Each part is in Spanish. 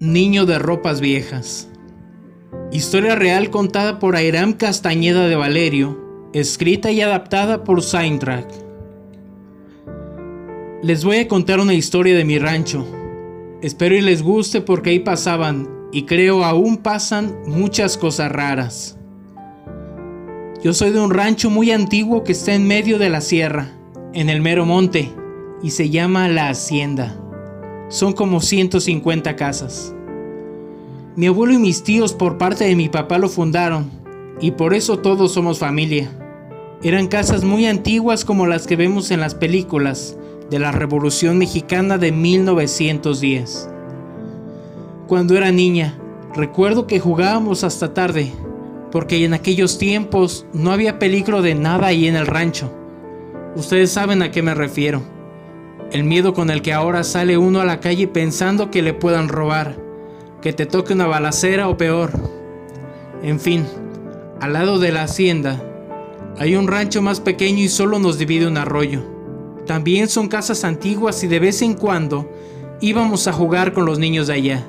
Niño de ropas viejas. Historia real contada por Airam Castañeda de Valerio, escrita y adaptada por Saintrack. Les voy a contar una historia de mi rancho. Espero y les guste porque ahí pasaban, y creo aún pasan, muchas cosas raras. Yo soy de un rancho muy antiguo que está en medio de la sierra, en el mero monte, y se llama La Hacienda. Son como 150 casas. Mi abuelo y mis tíos por parte de mi papá lo fundaron, y por eso todos somos familia. Eran casas muy antiguas como las que vemos en las películas de la Revolución Mexicana de 1910. Cuando era niña, recuerdo que jugábamos hasta tarde, porque en aquellos tiempos no había peligro de nada ahí en el rancho. Ustedes saben a qué me refiero. El miedo con el que ahora sale uno a la calle pensando que le puedan robar, que te toque una balacera o peor. En fin, al lado de la hacienda hay un rancho más pequeño y solo nos divide un arroyo. También son casas antiguas y de vez en cuando íbamos a jugar con los niños de allá.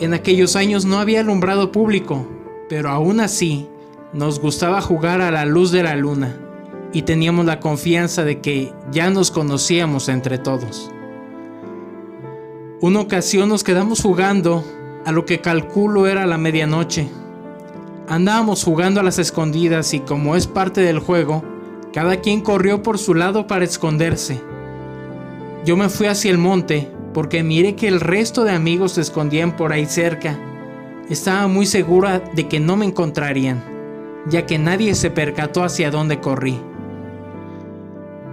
En aquellos años no había alumbrado público, pero aún así nos gustaba jugar a la luz de la luna y teníamos la confianza de que ya nos conocíamos entre todos. Una ocasión nos quedamos jugando a lo que calculo era la medianoche. Andábamos jugando a las escondidas y como es parte del juego, cada quien corrió por su lado para esconderse. Yo me fui hacia el monte porque miré que el resto de amigos se escondían por ahí cerca. Estaba muy segura de que no me encontrarían, ya que nadie se percató hacia dónde corrí.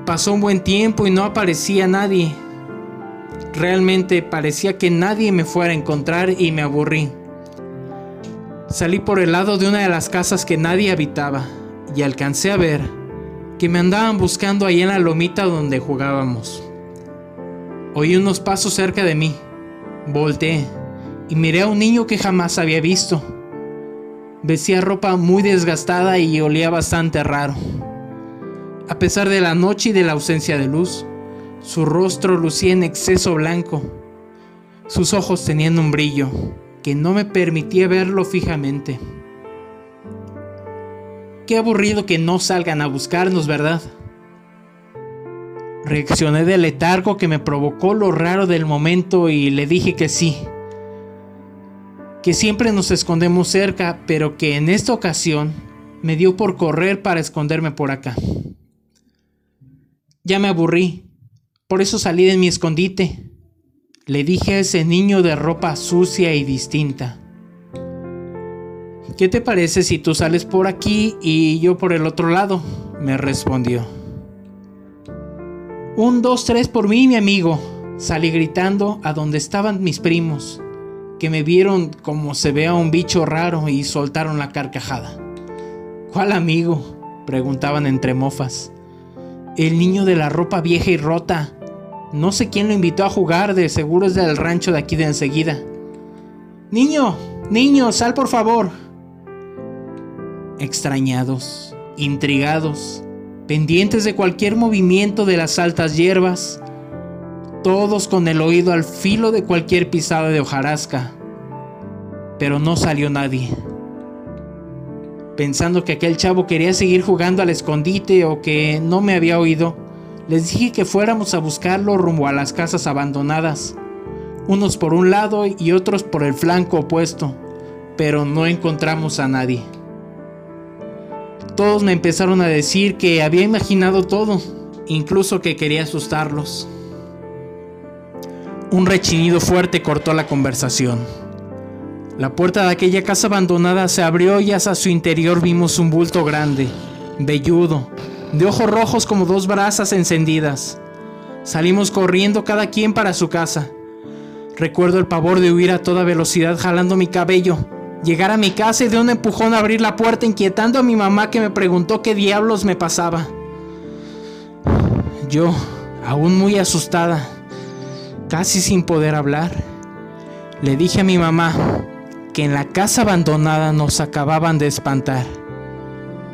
Pasó un buen tiempo y no aparecía nadie. Realmente parecía que nadie me fuera a encontrar y me aburrí. Salí por el lado de una de las casas que nadie habitaba y alcancé a ver que me andaban buscando ahí en la lomita donde jugábamos. Oí unos pasos cerca de mí. Volteé y miré a un niño que jamás había visto. Vestía ropa muy desgastada y olía bastante raro. A pesar de la noche y de la ausencia de luz, su rostro lucía en exceso blanco. Sus ojos tenían un brillo que no me permitía verlo fijamente. Qué aburrido que no salgan a buscarnos, ¿verdad? Reaccioné del letargo que me provocó lo raro del momento y le dije que sí. Que siempre nos escondemos cerca, pero que en esta ocasión me dio por correr para esconderme por acá. Ya me aburrí, por eso salí de mi escondite. Le dije a ese niño de ropa sucia y distinta. ¿Qué te parece si tú sales por aquí y yo por el otro lado? Me respondió. Un, dos, tres por mí, mi amigo. Salí gritando a donde estaban mis primos, que me vieron como se ve a un bicho raro y soltaron la carcajada. ¿Cuál amigo? preguntaban entre mofas. El niño de la ropa vieja y rota. No sé quién lo invitó a jugar, de seguro es del rancho de aquí de enseguida. Niño, niño, sal por favor. Extrañados, intrigados, pendientes de cualquier movimiento de las altas hierbas, todos con el oído al filo de cualquier pisada de hojarasca. Pero no salió nadie pensando que aquel chavo quería seguir jugando al escondite o que no me había oído, les dije que fuéramos a buscarlo rumbo a las casas abandonadas, unos por un lado y otros por el flanco opuesto, pero no encontramos a nadie. Todos me empezaron a decir que había imaginado todo, incluso que quería asustarlos. Un rechinido fuerte cortó la conversación. La puerta de aquella casa abandonada se abrió y hacia su interior vimos un bulto grande, velludo, de ojos rojos como dos brasas encendidas. Salimos corriendo cada quien para su casa. Recuerdo el pavor de huir a toda velocidad jalando mi cabello, llegar a mi casa y de un empujón abrir la puerta inquietando a mi mamá que me preguntó qué diablos me pasaba. Yo, aún muy asustada, casi sin poder hablar, le dije a mi mamá, que en la casa abandonada nos acababan de espantar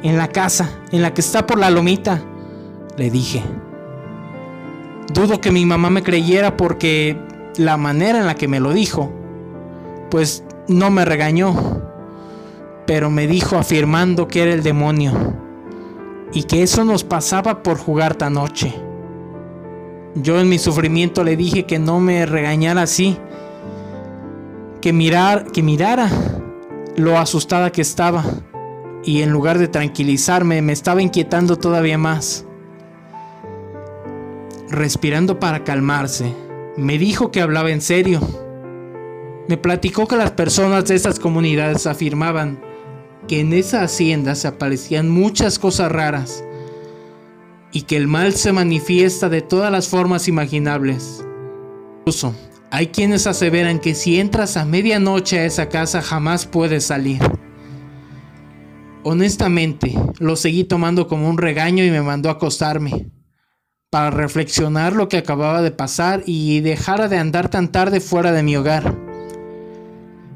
en la casa, en la que está por la lomita, le dije. Dudo que mi mamá me creyera porque la manera en la que me lo dijo, pues no me regañó, pero me dijo afirmando que era el demonio y que eso nos pasaba por jugar tan noche. Yo en mi sufrimiento le dije que no me regañara así, que mirar, que mirara lo asustada que estaba y en lugar de tranquilizarme me estaba inquietando todavía más. Respirando para calmarse, me dijo que hablaba en serio. Me platicó que las personas de estas comunidades afirmaban que en esa hacienda se aparecían muchas cosas raras y que el mal se manifiesta de todas las formas imaginables. Incluso hay quienes aseveran que si entras a medianoche a esa casa jamás puedes salir. Honestamente, lo seguí tomando como un regaño y me mandó a acostarme para reflexionar lo que acababa de pasar y dejara de andar tan tarde fuera de mi hogar.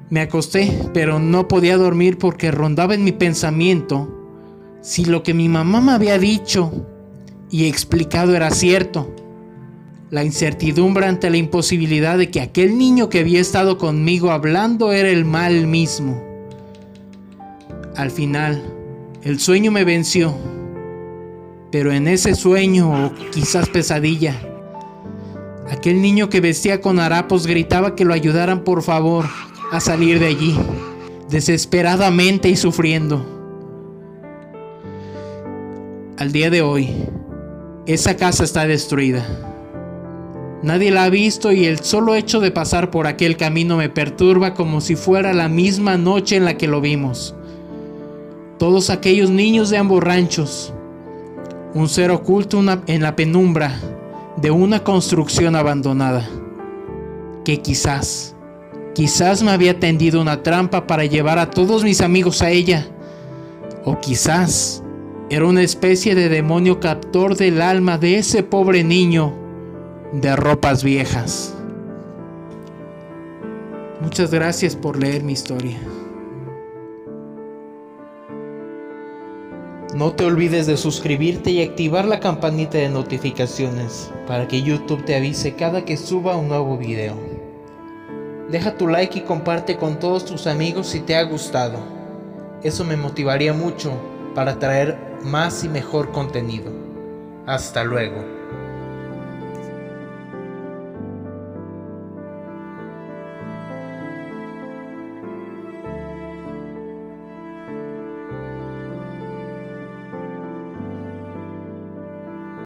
Me acosté, pero no podía dormir porque rondaba en mi pensamiento si lo que mi mamá me había dicho y explicado era cierto. La incertidumbre ante la imposibilidad de que aquel niño que había estado conmigo hablando era el mal mismo. Al final, el sueño me venció, pero en ese sueño, o quizás pesadilla, aquel niño que vestía con harapos gritaba que lo ayudaran por favor a salir de allí, desesperadamente y sufriendo. Al día de hoy, esa casa está destruida. Nadie la ha visto y el solo hecho de pasar por aquel camino me perturba como si fuera la misma noche en la que lo vimos todos aquellos niños de ambos ranchos, un ser oculto en la penumbra de una construcción abandonada, que quizás, quizás me había tendido una trampa para llevar a todos mis amigos a ella, o quizás era una especie de demonio captor del alma de ese pobre niño de ropas viejas. Muchas gracias por leer mi historia. No te olvides de suscribirte y activar la campanita de notificaciones para que YouTube te avise cada que suba un nuevo video. Deja tu like y comparte con todos tus amigos si te ha gustado. Eso me motivaría mucho para traer más y mejor contenido. Hasta luego.